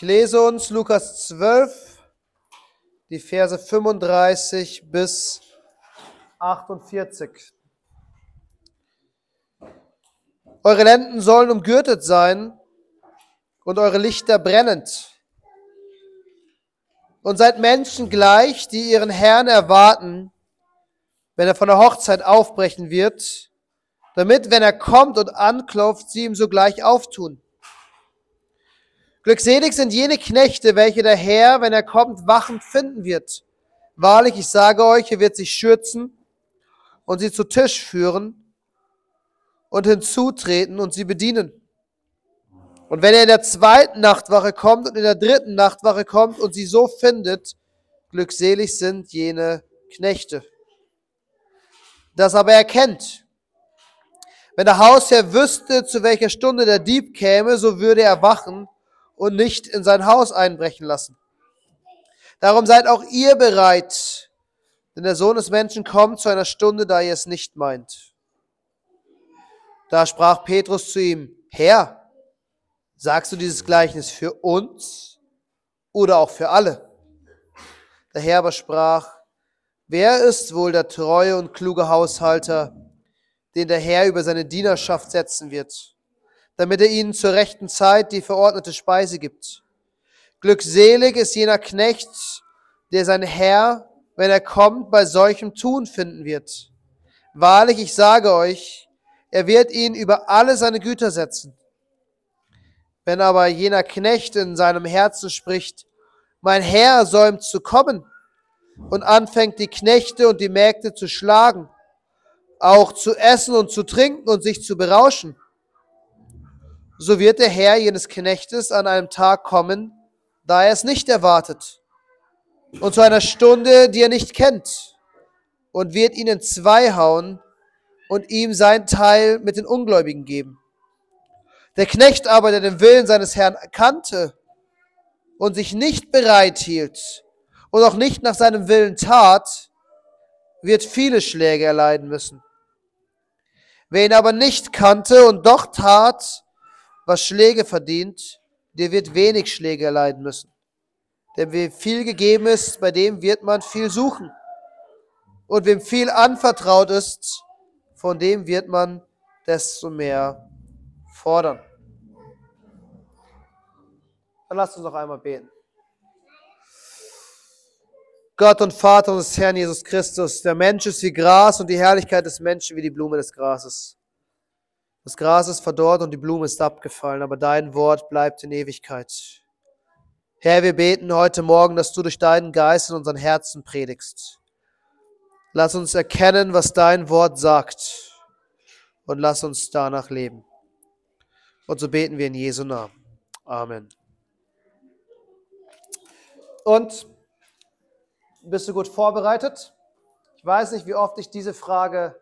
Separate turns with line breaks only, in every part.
Ich lese uns Lukas 12, die Verse 35 bis 48. Eure Lenden sollen umgürtet sein und eure Lichter brennend. Und seid Menschen gleich, die ihren Herrn erwarten, wenn er von der Hochzeit aufbrechen wird, damit, wenn er kommt und anklopft, sie ihm sogleich auftun. Glückselig sind jene Knechte, welche der Herr, wenn er kommt, wachend finden wird. Wahrlich, ich sage euch, er wird sich schürzen und sie zu Tisch führen und hinzutreten und sie bedienen. Und wenn er in der zweiten Nachtwache kommt und in der dritten Nachtwache kommt und sie so findet, glückselig sind jene Knechte. Das aber erkennt. Wenn der Hausherr wüsste, zu welcher Stunde der Dieb käme, so würde er wachen und nicht in sein Haus einbrechen lassen. Darum seid auch ihr bereit, denn der Sohn des Menschen kommt zu einer Stunde, da ihr es nicht meint. Da sprach Petrus zu ihm, Herr, sagst du dieses Gleichnis für uns oder auch für alle? Der Herr aber sprach, wer ist wohl der treue und kluge Haushalter, den der Herr über seine Dienerschaft setzen wird? Damit er ihnen zur rechten Zeit die verordnete Speise gibt. Glückselig ist jener Knecht, der sein Herr, wenn er kommt, bei solchem Tun finden wird. Wahrlich, ich sage euch, er wird ihn über alle seine Güter setzen. Wenn aber jener Knecht in seinem Herzen spricht, mein Herr säumt zu kommen und anfängt die Knechte und die Mägde zu schlagen, auch zu essen und zu trinken und sich zu berauschen, so wird der Herr jenes Knechtes an einem Tag kommen, da er es nicht erwartet, und zu einer Stunde, die er nicht kennt, und wird ihn in zwei hauen und ihm sein Teil mit den Ungläubigen geben. Der Knecht aber, der den Willen seines Herrn kannte und sich nicht bereit hielt und auch nicht nach seinem Willen tat, wird viele Schläge erleiden müssen. Wer ihn aber nicht kannte und doch tat, was Schläge verdient, der wird wenig Schläge erleiden müssen. Denn wem viel gegeben ist, bei dem wird man viel suchen. Und wem viel anvertraut ist, von dem wird man desto mehr fordern. Dann lasst uns noch einmal beten. Gott und Vater unseres Herrn Jesus Christus, der Mensch ist wie Gras und die Herrlichkeit des Menschen wie die Blume des Grases. Das Gras ist verdorrt und die Blume ist abgefallen, aber dein Wort bleibt in Ewigkeit. Herr, wir beten heute Morgen, dass du durch deinen Geist in unseren Herzen predigst. Lass uns erkennen, was dein Wort sagt und lass uns danach leben. Und so beten wir in Jesu Namen. Amen. Und bist du gut vorbereitet? Ich weiß nicht, wie oft ich diese Frage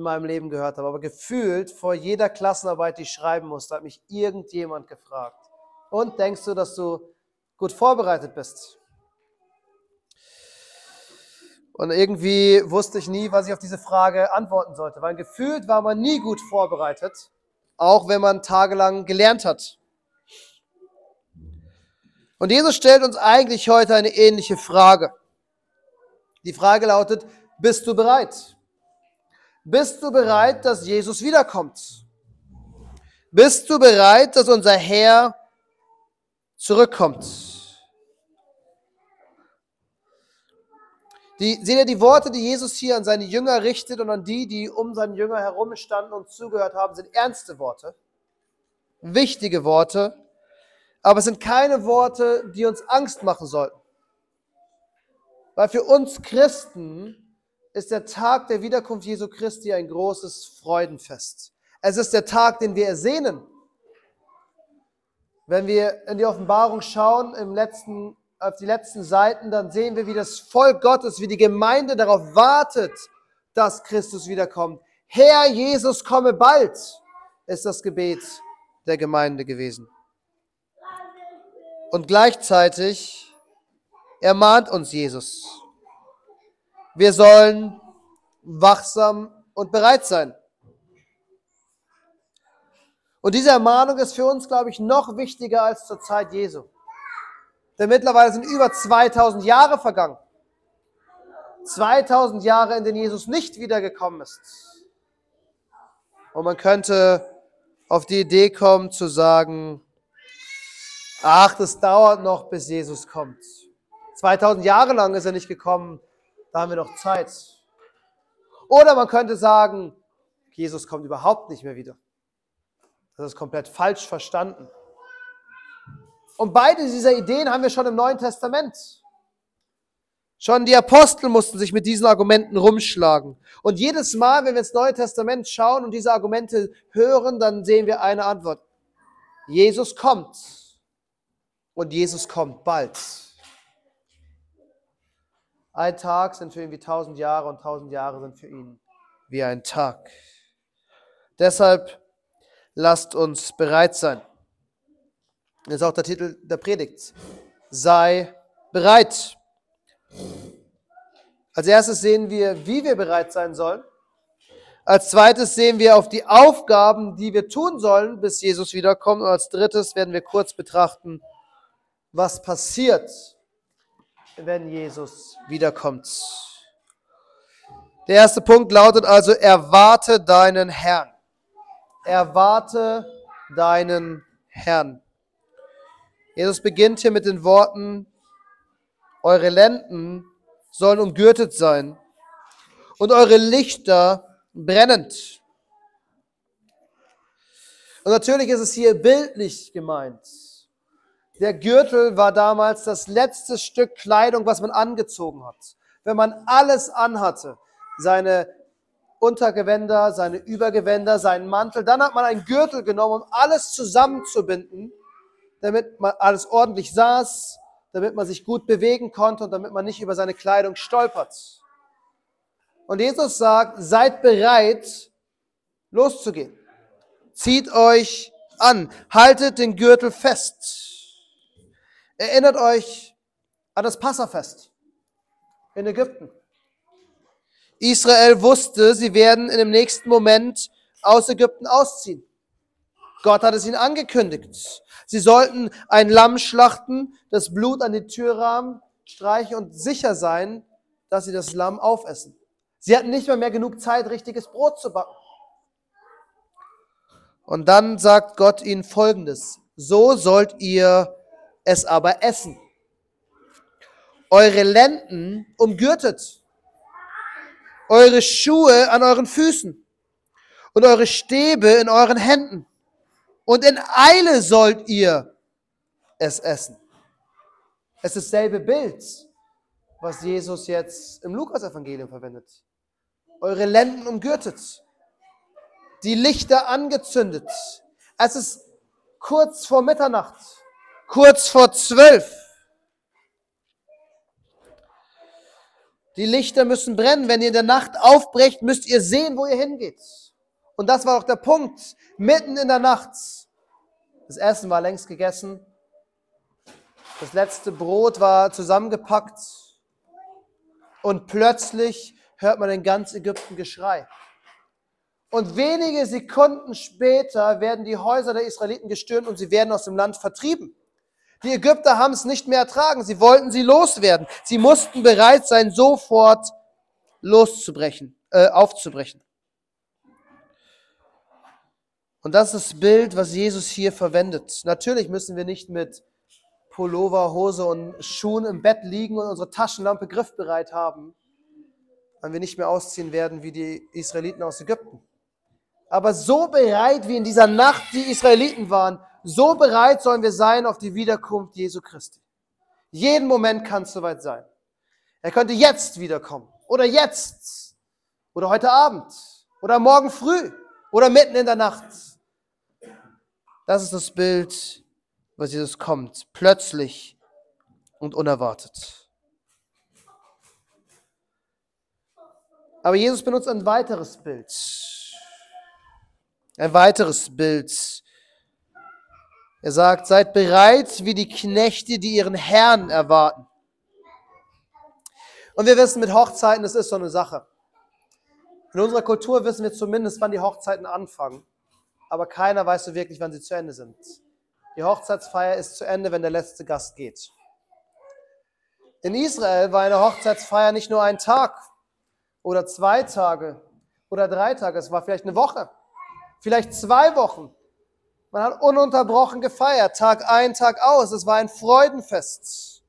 in meinem Leben gehört habe. Aber gefühlt vor jeder Klassenarbeit, die ich schreiben musste, hat mich irgendjemand gefragt. Und denkst du, dass du gut vorbereitet bist? Und irgendwie wusste ich nie, was ich auf diese Frage antworten sollte, weil gefühlt war man nie gut vorbereitet, auch wenn man tagelang gelernt hat. Und Jesus stellt uns eigentlich heute eine ähnliche Frage. Die Frage lautet, bist du bereit? Bist du bereit, dass Jesus wiederkommt? Bist du bereit, dass unser Herr zurückkommt? Die, seht ihr die Worte, die Jesus hier an seine Jünger richtet und an die, die um seinen Jünger herum standen und zugehört haben, sind ernste Worte, wichtige Worte, aber es sind keine Worte, die uns Angst machen sollten. Weil für uns Christen ist der Tag der Wiederkunft Jesu Christi ein großes Freudenfest. Es ist der Tag, den wir ersehnen. Wenn wir in die Offenbarung schauen, im letzten, auf die letzten Seiten, dann sehen wir, wie das Volk Gottes, wie die Gemeinde darauf wartet, dass Christus wiederkommt. Herr Jesus, komme bald, ist das Gebet der Gemeinde gewesen. Und gleichzeitig ermahnt uns Jesus. Wir sollen wachsam und bereit sein. Und diese Ermahnung ist für uns, glaube ich, noch wichtiger als zur Zeit Jesu. Denn mittlerweile sind über 2000 Jahre vergangen. 2000 Jahre, in denen Jesus nicht wiedergekommen ist. Und man könnte auf die Idee kommen zu sagen, ach, das dauert noch, bis Jesus kommt. 2000 Jahre lang ist er nicht gekommen, da haben wir noch Zeit. Oder man könnte sagen, Jesus kommt überhaupt nicht mehr wieder. Das ist komplett falsch verstanden. Und beide dieser Ideen haben wir schon im Neuen Testament. Schon die Apostel mussten sich mit diesen Argumenten rumschlagen. Und jedes Mal, wenn wir ins Neue Testament schauen und diese Argumente hören, dann sehen wir eine Antwort. Jesus kommt. Und Jesus kommt bald. Ein Tag sind für ihn wie tausend Jahre und tausend Jahre sind für ihn wie ein Tag. Deshalb lasst uns bereit sein. Das ist auch der Titel der Predigt. Sei bereit. Als erstes sehen wir, wie wir bereit sein sollen. Als zweites sehen wir auf die Aufgaben, die wir tun sollen, bis Jesus wiederkommt. Und als drittes werden wir kurz betrachten, was passiert, wenn Jesus wiederkommt. Der erste Punkt lautet also, erwarte deinen Herrn. Erwarte deinen Herrn. Jesus beginnt hier mit den Worten, eure Lenden sollen umgürtet sein und eure Lichter brennend. Und natürlich ist es hier bildlich gemeint. Der Gürtel war damals das letzte Stück Kleidung, was man angezogen hat. Wenn man alles anhatte, seine Untergewänder, seine Übergewänder, seinen Mantel, dann hat man einen Gürtel genommen, um alles zusammenzubinden, damit man alles ordentlich saß, damit man sich gut bewegen konnte und damit man nicht über seine Kleidung stolpert. Und Jesus sagt, seid bereit, loszugehen. Zieht euch an, haltet den Gürtel fest. Erinnert euch an das Passafest in Ägypten. Israel wusste, sie werden in dem nächsten Moment aus Ägypten ausziehen. Gott hat es ihnen angekündigt. Sie sollten ein Lamm schlachten, das Blut an die Türrahmen streichen und sicher sein, dass sie das Lamm aufessen. Sie hatten nicht mal mehr genug Zeit, richtiges Brot zu backen. Und dann sagt Gott ihnen Folgendes. So sollt ihr es aber essen. Eure Lenden umgürtet, eure Schuhe an euren Füßen und eure Stäbe in euren Händen. Und in Eile sollt ihr es essen. Es ist dasselbe Bild, was Jesus jetzt im Lukas-Evangelium verwendet. Eure Lenden umgürtet, die Lichter angezündet. Es ist kurz vor Mitternacht kurz vor zwölf. Die Lichter müssen brennen. Wenn ihr in der Nacht aufbrecht, müsst ihr sehen, wo ihr hingeht. Und das war auch der Punkt. Mitten in der Nacht. Das Essen war längst gegessen. Das letzte Brot war zusammengepackt. Und plötzlich hört man in ganz Ägypten Geschrei. Und wenige Sekunden später werden die Häuser der Israeliten gestürmt und sie werden aus dem Land vertrieben. Die Ägypter haben es nicht mehr ertragen. Sie wollten sie loswerden. Sie mussten bereit sein, sofort loszubrechen, äh, aufzubrechen. Und das ist das Bild, was Jesus hier verwendet. Natürlich müssen wir nicht mit Pullover, Hose und Schuhen im Bett liegen und unsere Taschenlampe griffbereit haben, weil wir nicht mehr ausziehen werden wie die Israeliten aus Ägypten. Aber so bereit wie in dieser Nacht die Israeliten waren, so bereit sollen wir sein auf die Wiederkunft Jesu Christi. Jeden Moment kann es soweit sein. Er könnte jetzt wiederkommen oder jetzt oder heute Abend oder morgen früh oder mitten in der Nacht. Das ist das Bild, was Jesus kommt, plötzlich und unerwartet. Aber Jesus benutzt ein weiteres Bild. Ein weiteres Bild er sagt, seid bereit wie die Knechte, die ihren Herrn erwarten. Und wir wissen mit Hochzeiten, das ist so eine Sache. In unserer Kultur wissen wir zumindest, wann die Hochzeiten anfangen. Aber keiner weiß so wirklich, wann sie zu Ende sind. Die Hochzeitsfeier ist zu Ende, wenn der letzte Gast geht. In Israel war eine Hochzeitsfeier nicht nur ein Tag oder zwei Tage oder drei Tage, es war vielleicht eine Woche, vielleicht zwei Wochen. Man hat ununterbrochen gefeiert, Tag ein, Tag aus. Es war ein Freudenfest.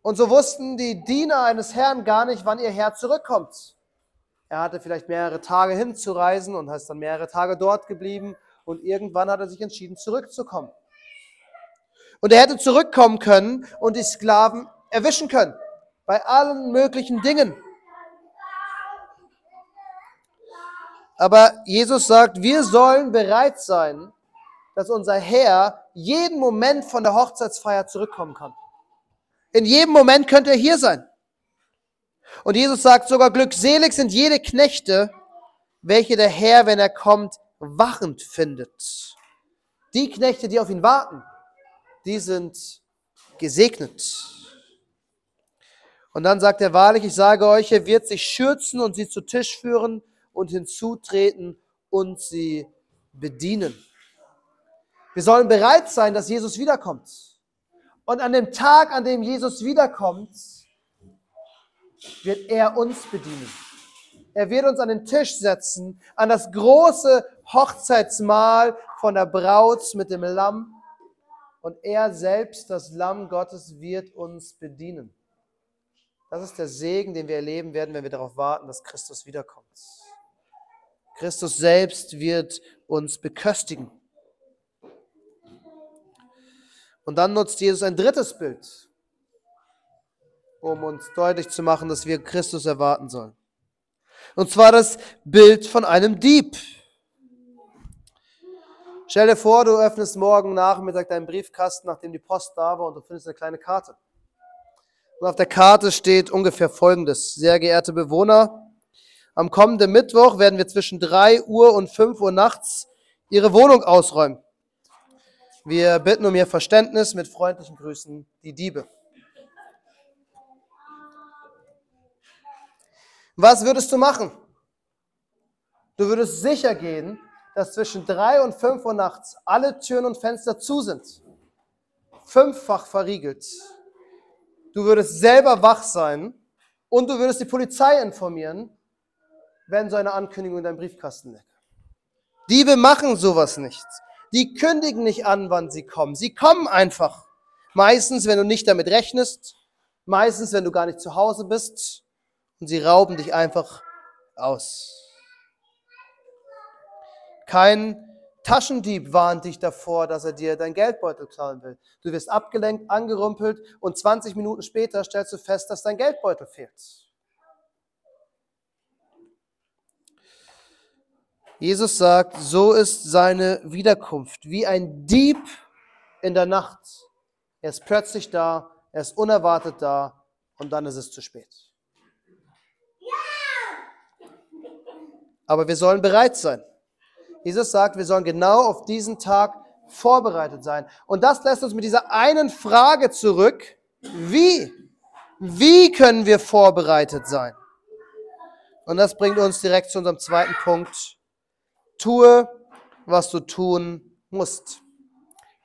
Und so wussten die Diener eines Herrn gar nicht, wann ihr Herr zurückkommt. Er hatte vielleicht mehrere Tage hinzureisen und ist dann mehrere Tage dort geblieben und irgendwann hat er sich entschieden, zurückzukommen. Und er hätte zurückkommen können und die Sklaven erwischen können. Bei allen möglichen Dingen. Aber Jesus sagt, wir sollen bereit sein, dass unser Herr jeden Moment von der Hochzeitsfeier zurückkommen kann. In jedem Moment könnte er hier sein. Und Jesus sagt sogar, glückselig sind jede Knechte, welche der Herr, wenn er kommt, wachend findet. Die Knechte, die auf ihn warten, die sind gesegnet. Und dann sagt er wahrlich, ich sage euch, er wird sich schürzen und sie zu Tisch führen und hinzutreten und sie bedienen. Wir sollen bereit sein, dass Jesus wiederkommt. Und an dem Tag, an dem Jesus wiederkommt, wird er uns bedienen. Er wird uns an den Tisch setzen, an das große Hochzeitsmahl von der Braut mit dem Lamm. Und er selbst, das Lamm Gottes, wird uns bedienen. Das ist der Segen, den wir erleben werden, wenn wir darauf warten, dass Christus wiederkommt. Christus selbst wird uns beköstigen. Und dann nutzt Jesus ein drittes Bild, um uns deutlich zu machen, dass wir Christus erwarten sollen. Und zwar das Bild von einem Dieb. Stell dir vor, du öffnest morgen Nachmittag deinen Briefkasten, nachdem die Post da war, und du findest eine kleine Karte. Und auf der Karte steht ungefähr Folgendes. Sehr geehrte Bewohner, am kommenden Mittwoch werden wir zwischen 3 Uhr und 5 Uhr nachts Ihre Wohnung ausräumen. Wir bitten um Ihr Verständnis mit freundlichen Grüßen, die Diebe. Was würdest du machen? Du würdest sicher gehen, dass zwischen 3 und 5 Uhr nachts alle Türen und Fenster zu sind. Fünffach verriegelt. Du würdest selber wach sein und du würdest die Polizei informieren, wenn so eine Ankündigung in deinem Briefkasten liegt. Diebe machen sowas nicht. Die kündigen nicht an, wann sie kommen. Sie kommen einfach. Meistens, wenn du nicht damit rechnest. Meistens, wenn du gar nicht zu Hause bist. Und sie rauben dich einfach aus. Kein Taschendieb warnt dich davor, dass er dir dein Geldbeutel klauen will. Du wirst abgelenkt, angerumpelt und 20 Minuten später stellst du fest, dass dein Geldbeutel fehlt. Jesus sagt, so ist seine Wiederkunft wie ein Dieb in der Nacht. Er ist plötzlich da, er ist unerwartet da und dann ist es zu spät. Aber wir sollen bereit sein. Jesus sagt, wir sollen genau auf diesen Tag vorbereitet sein. Und das lässt uns mit dieser einen Frage zurück. Wie? Wie können wir vorbereitet sein? Und das bringt uns direkt zu unserem zweiten Punkt. Tue, was du tun musst.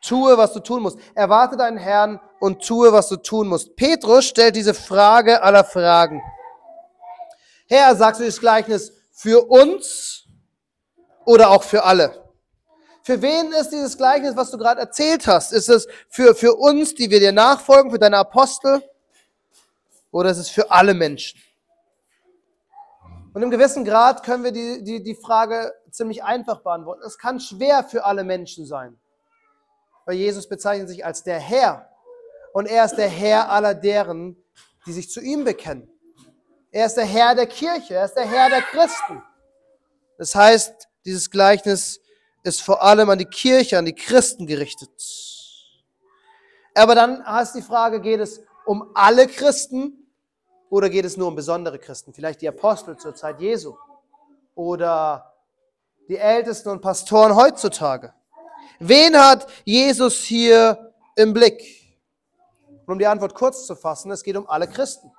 Tue, was du tun musst. Erwarte deinen Herrn und tue, was du tun musst. Petrus stellt diese Frage aller Fragen. Herr, sagst du das Gleichnis für uns oder auch für alle? Für wen ist dieses Gleichnis, was du gerade erzählt hast? Ist es für, für uns, die wir dir nachfolgen, für deine Apostel? Oder ist es für alle Menschen? Und im gewissen Grad können wir die, die, die Frage ziemlich einfach beantworten. Es kann schwer für alle Menschen sein. Weil Jesus bezeichnet sich als der Herr. Und er ist der Herr aller deren, die sich zu ihm bekennen. Er ist der Herr der Kirche. Er ist der Herr der Christen. Das heißt, dieses Gleichnis ist vor allem an die Kirche, an die Christen gerichtet. Aber dann heißt die Frage, geht es um alle Christen oder geht es nur um besondere Christen? Vielleicht die Apostel zur Zeit Jesu oder die Ältesten und Pastoren heutzutage. Wen hat Jesus hier im Blick? Und um die Antwort kurz zu fassen, es geht um alle Christen.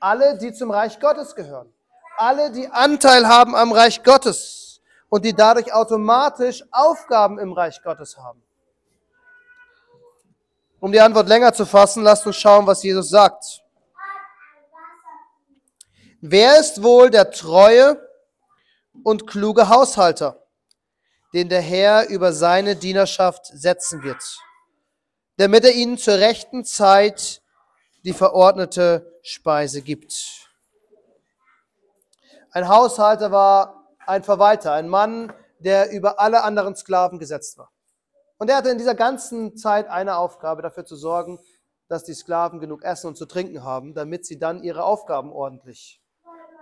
Alle, die zum Reich Gottes gehören. Alle, die Anteil haben am Reich Gottes und die dadurch automatisch Aufgaben im Reich Gottes haben. Um die Antwort länger zu fassen, lasst uns schauen, was Jesus sagt. Wer ist wohl der treue und kluge Haushalter, den der Herr über seine Dienerschaft setzen wird, damit er ihnen zur rechten Zeit die verordnete Speise gibt? Ein Haushalter war ein Verwalter, ein Mann, der über alle anderen Sklaven gesetzt war. Und er hatte in dieser ganzen Zeit eine Aufgabe, dafür zu sorgen, dass die Sklaven genug Essen und zu trinken haben, damit sie dann ihre Aufgaben ordentlich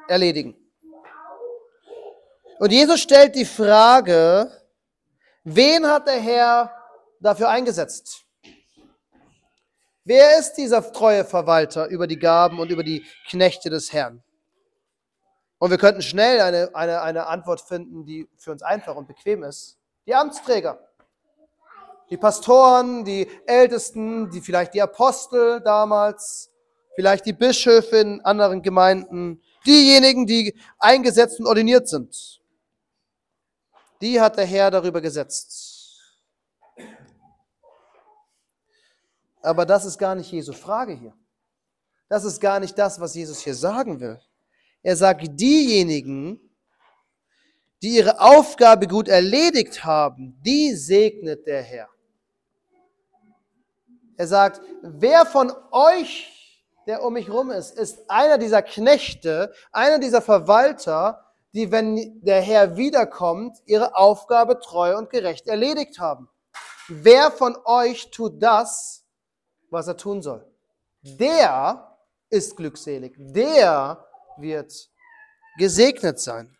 erledigen. Und Jesus stellt die Frage, wen hat der Herr dafür eingesetzt? Wer ist dieser treue Verwalter über die Gaben und über die Knechte des Herrn? Und wir könnten schnell eine, eine, eine Antwort finden, die für uns einfach und bequem ist. Die Amtsträger. Die Pastoren, die Ältesten, die vielleicht die Apostel damals, vielleicht die Bischöfe in anderen Gemeinden, diejenigen, die eingesetzt und ordiniert sind. Die hat der Herr darüber gesetzt. Aber das ist gar nicht Jesu Frage hier. Das ist gar nicht das, was Jesus hier sagen will. Er sagt, diejenigen, die ihre Aufgabe gut erledigt haben, die segnet der Herr. Er sagt, wer von euch, der um mich rum ist, ist einer dieser Knechte, einer dieser Verwalter, die, wenn der Herr wiederkommt, ihre Aufgabe treu und gerecht erledigt haben. Wer von euch tut das, was er tun soll? Der ist glückselig. Der wird gesegnet sein.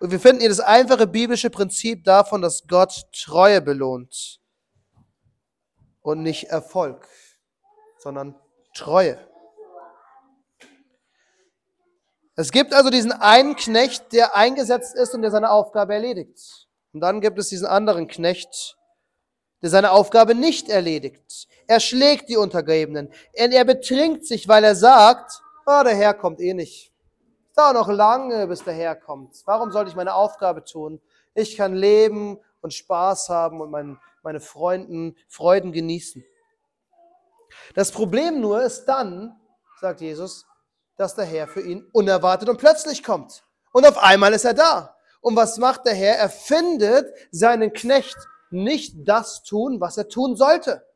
Und wir finden hier das einfache biblische Prinzip davon, dass Gott Treue belohnt und nicht Erfolg, sondern Treue. Es gibt also diesen einen Knecht, der eingesetzt ist und der seine Aufgabe erledigt. Und dann gibt es diesen anderen Knecht, der seine Aufgabe nicht erledigt. Er schlägt die Untergebenen. Er, betrinkt sich, weil er sagt, oh, der Herr kommt eh nicht. Es dauert noch lange, bis der Herr kommt. Warum sollte ich meine Aufgabe tun? Ich kann leben und Spaß haben und mein, meine Freunden, Freuden genießen. Das Problem nur ist dann, sagt Jesus, dass der Herr für ihn unerwartet und plötzlich kommt. Und auf einmal ist er da. Und was macht der Herr? Er findet seinen Knecht nicht das tun, was er tun sollte.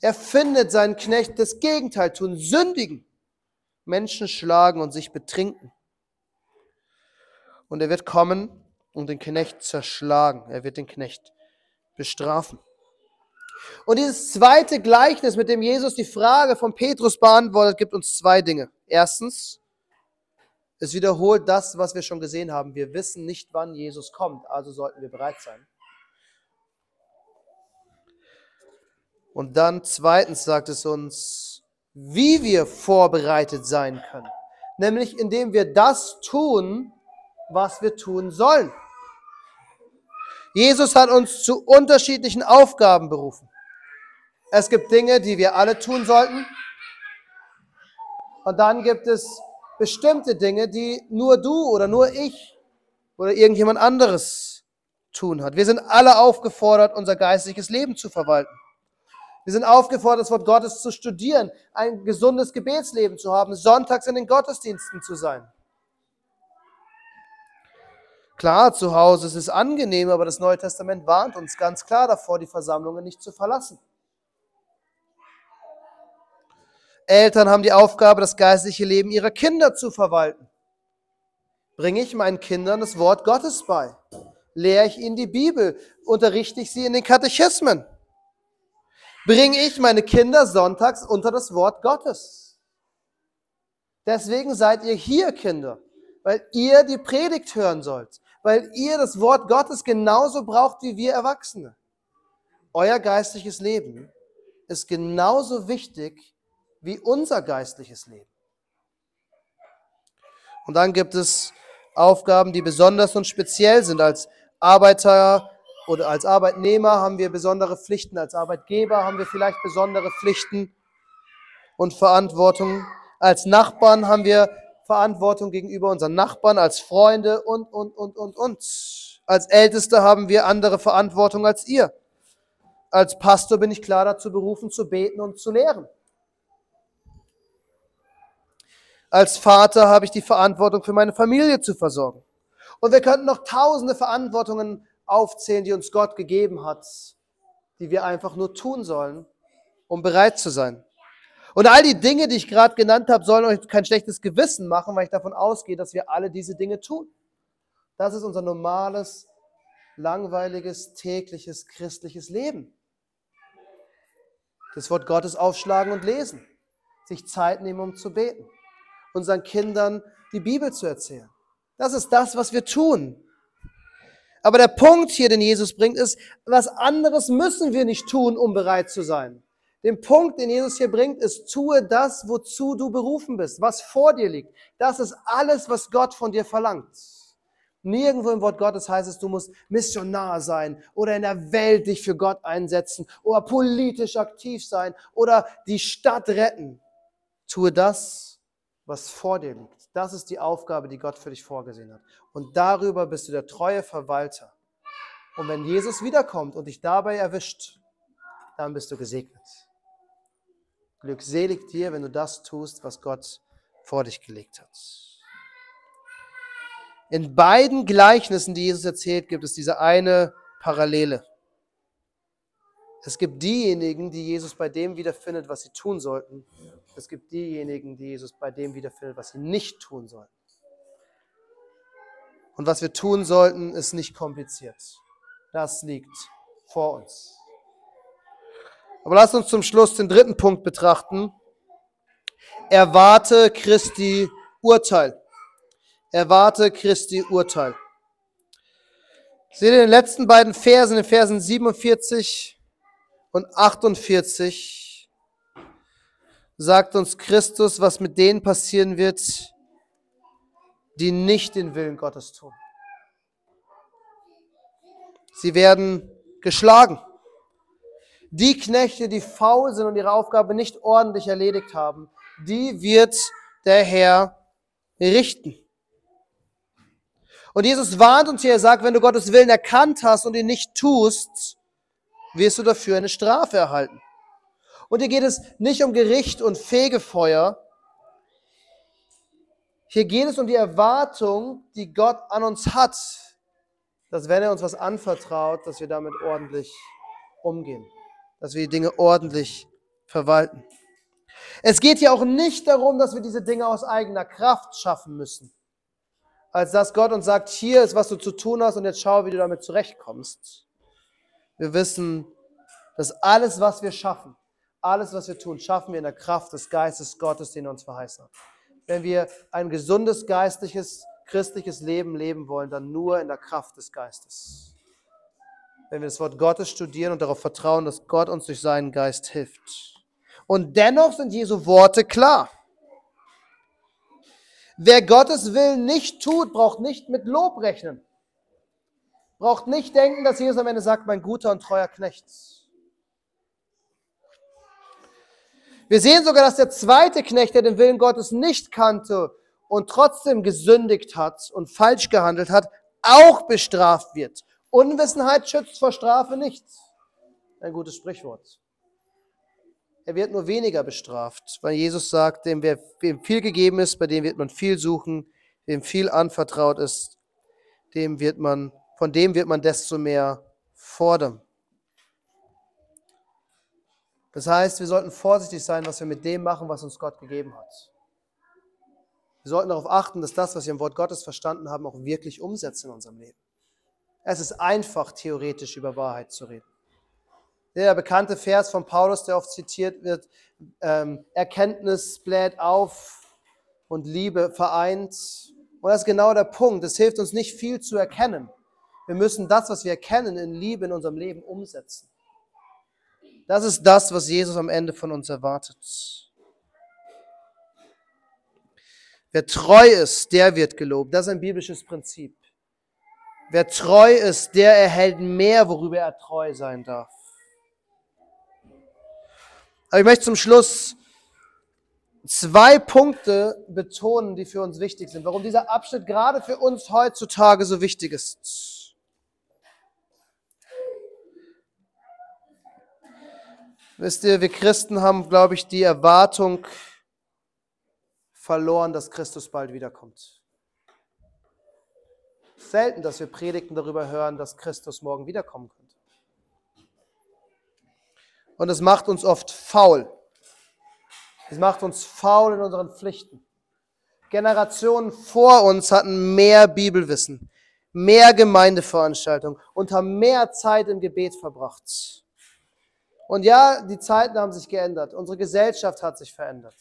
Er findet seinen Knecht das Gegenteil tun, sündigen, Menschen schlagen und sich betrinken. Und er wird kommen und den Knecht zerschlagen. Er wird den Knecht bestrafen. Und dieses zweite Gleichnis, mit dem Jesus die Frage von Petrus beantwortet, gibt uns zwei Dinge. Erstens, es wiederholt das, was wir schon gesehen haben. Wir wissen nicht, wann Jesus kommt, also sollten wir bereit sein. Und dann zweitens sagt es uns, wie wir vorbereitet sein können. Nämlich indem wir das tun, was wir tun sollen. Jesus hat uns zu unterschiedlichen Aufgaben berufen. Es gibt Dinge, die wir alle tun sollten. Und dann gibt es bestimmte Dinge, die nur du oder nur ich oder irgendjemand anderes tun hat. Wir sind alle aufgefordert, unser geistliches Leben zu verwalten. Wir sind aufgefordert, das Wort Gottes zu studieren, ein gesundes Gebetsleben zu haben, sonntags in den Gottesdiensten zu sein. Klar, zu Hause ist es angenehm, aber das Neue Testament warnt uns ganz klar davor, die Versammlungen nicht zu verlassen. Eltern haben die Aufgabe, das geistliche Leben ihrer Kinder zu verwalten. Bringe ich meinen Kindern das Wort Gottes bei? Lehre ich ihnen die Bibel? Unterrichte ich sie in den Katechismen? Bringe ich meine Kinder sonntags unter das Wort Gottes? Deswegen seid ihr hier, Kinder, weil ihr die Predigt hören sollt weil ihr das Wort Gottes genauso braucht wie wir Erwachsene. Euer geistliches Leben ist genauso wichtig wie unser geistliches Leben. Und dann gibt es Aufgaben, die besonders und speziell sind. Als Arbeiter oder als Arbeitnehmer haben wir besondere Pflichten, als Arbeitgeber haben wir vielleicht besondere Pflichten und Verantwortung. Als Nachbarn haben wir Verantwortung gegenüber unseren Nachbarn, als Freunde und, und, und, und, und. Als Älteste haben wir andere Verantwortung als ihr. Als Pastor bin ich klar dazu berufen, zu beten und zu lehren. Als Vater habe ich die Verantwortung für meine Familie zu versorgen. Und wir könnten noch tausende Verantwortungen aufzählen, die uns Gott gegeben hat, die wir einfach nur tun sollen, um bereit zu sein. Und all die Dinge, die ich gerade genannt habe, sollen euch kein schlechtes Gewissen machen, weil ich davon ausgehe, dass wir alle diese Dinge tun. Das ist unser normales, langweiliges, tägliches, christliches Leben. Das Wort Gottes aufschlagen und lesen. Sich Zeit nehmen, um zu beten. Unseren Kindern die Bibel zu erzählen. Das ist das, was wir tun. Aber der Punkt hier, den Jesus bringt, ist, was anderes müssen wir nicht tun, um bereit zu sein. Den Punkt, den Jesus hier bringt, ist, tue das, wozu du berufen bist, was vor dir liegt. Das ist alles, was Gott von dir verlangt. Nirgendwo im Wort Gottes heißt es, du musst Missionar sein oder in der Welt dich für Gott einsetzen oder politisch aktiv sein oder die Stadt retten. Tue das, was vor dir liegt. Das ist die Aufgabe, die Gott für dich vorgesehen hat. Und darüber bist du der treue Verwalter. Und wenn Jesus wiederkommt und dich dabei erwischt, dann bist du gesegnet. Glückselig dir, wenn du das tust, was Gott vor dich gelegt hat. In beiden Gleichnissen, die Jesus erzählt, gibt es diese eine Parallele. Es gibt diejenigen, die Jesus bei dem wiederfindet, was sie tun sollten. Es gibt diejenigen, die Jesus bei dem wiederfindet, was sie nicht tun sollten. Und was wir tun sollten, ist nicht kompliziert. Das liegt vor uns. Aber lasst uns zum Schluss den dritten Punkt betrachten. Erwarte Christi Urteil. Erwarte Christi Urteil. Seht ihr in den letzten beiden Versen, in Versen 47 und 48, sagt uns Christus, was mit denen passieren wird, die nicht den Willen Gottes tun. Sie werden geschlagen. Die Knechte, die faul sind und ihre Aufgabe nicht ordentlich erledigt haben, die wird der Herr richten. Und Jesus warnt uns hier, er sagt, wenn du Gottes Willen erkannt hast und ihn nicht tust, wirst du dafür eine Strafe erhalten. Und hier geht es nicht um Gericht und Fegefeuer. Hier geht es um die Erwartung, die Gott an uns hat, dass wenn er uns was anvertraut, dass wir damit ordentlich umgehen dass wir die Dinge ordentlich verwalten. Es geht hier auch nicht darum, dass wir diese Dinge aus eigener Kraft schaffen müssen, als dass Gott uns sagt, hier ist, was du zu tun hast und jetzt schau, wie du damit zurechtkommst. Wir wissen, dass alles, was wir schaffen, alles, was wir tun, schaffen wir in der Kraft des Geistes Gottes, den er uns verheißen hat. Wenn wir ein gesundes, geistliches, christliches Leben leben wollen, dann nur in der Kraft des Geistes wenn wir das Wort Gottes studieren und darauf vertrauen, dass Gott uns durch seinen Geist hilft. Und dennoch sind Jesu Worte klar. Wer Gottes Willen nicht tut, braucht nicht mit Lob rechnen. Braucht nicht denken, dass Jesus am Ende sagt, mein guter und treuer Knecht. Wir sehen sogar, dass der zweite Knecht, der den Willen Gottes nicht kannte und trotzdem gesündigt hat und falsch gehandelt hat, auch bestraft wird. Unwissenheit schützt vor Strafe nichts. Ein gutes Sprichwort. Er wird nur weniger bestraft, weil Jesus sagt, dem wem viel gegeben ist, bei dem wird man viel suchen, wem viel anvertraut ist, dem wird man, von dem wird man desto mehr fordern. Das heißt, wir sollten vorsichtig sein, was wir mit dem machen, was uns Gott gegeben hat. Wir sollten darauf achten, dass das, was wir im Wort Gottes verstanden haben, auch wirklich umsetzen in unserem Leben. Es ist einfach, theoretisch über Wahrheit zu reden. Der bekannte Vers von Paulus, der oft zitiert wird, ähm, Erkenntnis bläht auf und Liebe vereint. Und das ist genau der Punkt. Es hilft uns nicht viel zu erkennen. Wir müssen das, was wir erkennen, in Liebe in unserem Leben umsetzen. Das ist das, was Jesus am Ende von uns erwartet. Wer treu ist, der wird gelobt. Das ist ein biblisches Prinzip. Wer treu ist, der erhält mehr, worüber er treu sein darf. Aber ich möchte zum Schluss zwei Punkte betonen, die für uns wichtig sind, warum dieser Abschnitt gerade für uns heutzutage so wichtig ist. Wisst ihr, wir Christen haben, glaube ich, die Erwartung verloren, dass Christus bald wiederkommt. Selten, dass wir Predigten darüber hören, dass Christus morgen wiederkommen könnte. Und es macht uns oft faul. Es macht uns faul in unseren Pflichten. Generationen vor uns hatten mehr Bibelwissen, mehr Gemeindeveranstaltungen und haben mehr Zeit im Gebet verbracht. Und ja, die Zeiten haben sich geändert. Unsere Gesellschaft hat sich verändert.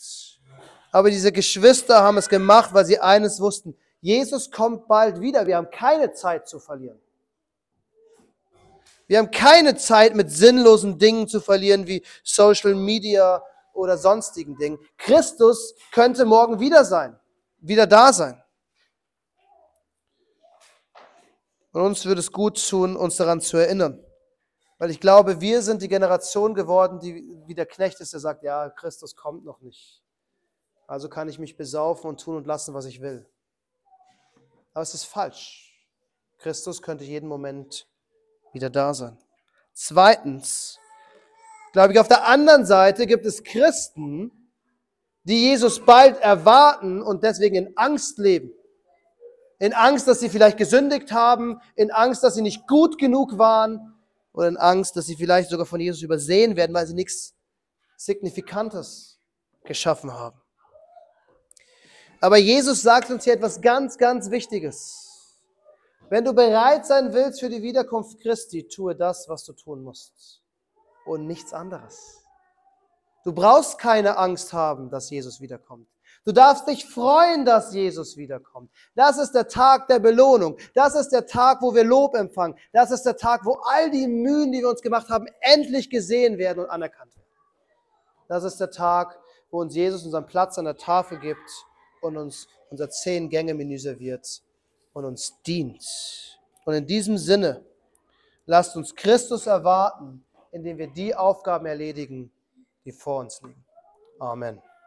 Aber diese Geschwister haben es gemacht, weil sie eines wussten. Jesus kommt bald wieder. Wir haben keine Zeit zu verlieren. Wir haben keine Zeit mit sinnlosen Dingen zu verlieren wie Social Media oder sonstigen Dingen. Christus könnte morgen wieder sein, wieder da sein. Und uns würde es gut tun, uns daran zu erinnern. Weil ich glaube, wir sind die Generation geworden, die wie der Knecht ist, der sagt, ja, Christus kommt noch nicht. Also kann ich mich besaufen und tun und lassen, was ich will. Aber es ist falsch. Christus könnte jeden Moment wieder da sein. Zweitens, glaube ich, auf der anderen Seite gibt es Christen, die Jesus bald erwarten und deswegen in Angst leben. In Angst, dass sie vielleicht gesündigt haben, in Angst, dass sie nicht gut genug waren, oder in Angst, dass sie vielleicht sogar von Jesus übersehen werden, weil sie nichts Signifikantes geschaffen haben. Aber Jesus sagt uns hier etwas ganz, ganz Wichtiges. Wenn du bereit sein willst für die Wiederkunft Christi, tue das, was du tun musst und nichts anderes. Du brauchst keine Angst haben, dass Jesus wiederkommt. Du darfst dich freuen, dass Jesus wiederkommt. Das ist der Tag der Belohnung. Das ist der Tag, wo wir Lob empfangen. Das ist der Tag, wo all die Mühen, die wir uns gemacht haben, endlich gesehen werden und anerkannt werden. Das ist der Tag, wo uns Jesus unseren Platz an der Tafel gibt und uns unser Zehn-Gänge-Menü serviert und uns dient. Und in diesem Sinne, lasst uns Christus erwarten, indem wir die Aufgaben erledigen, die vor uns liegen. Amen.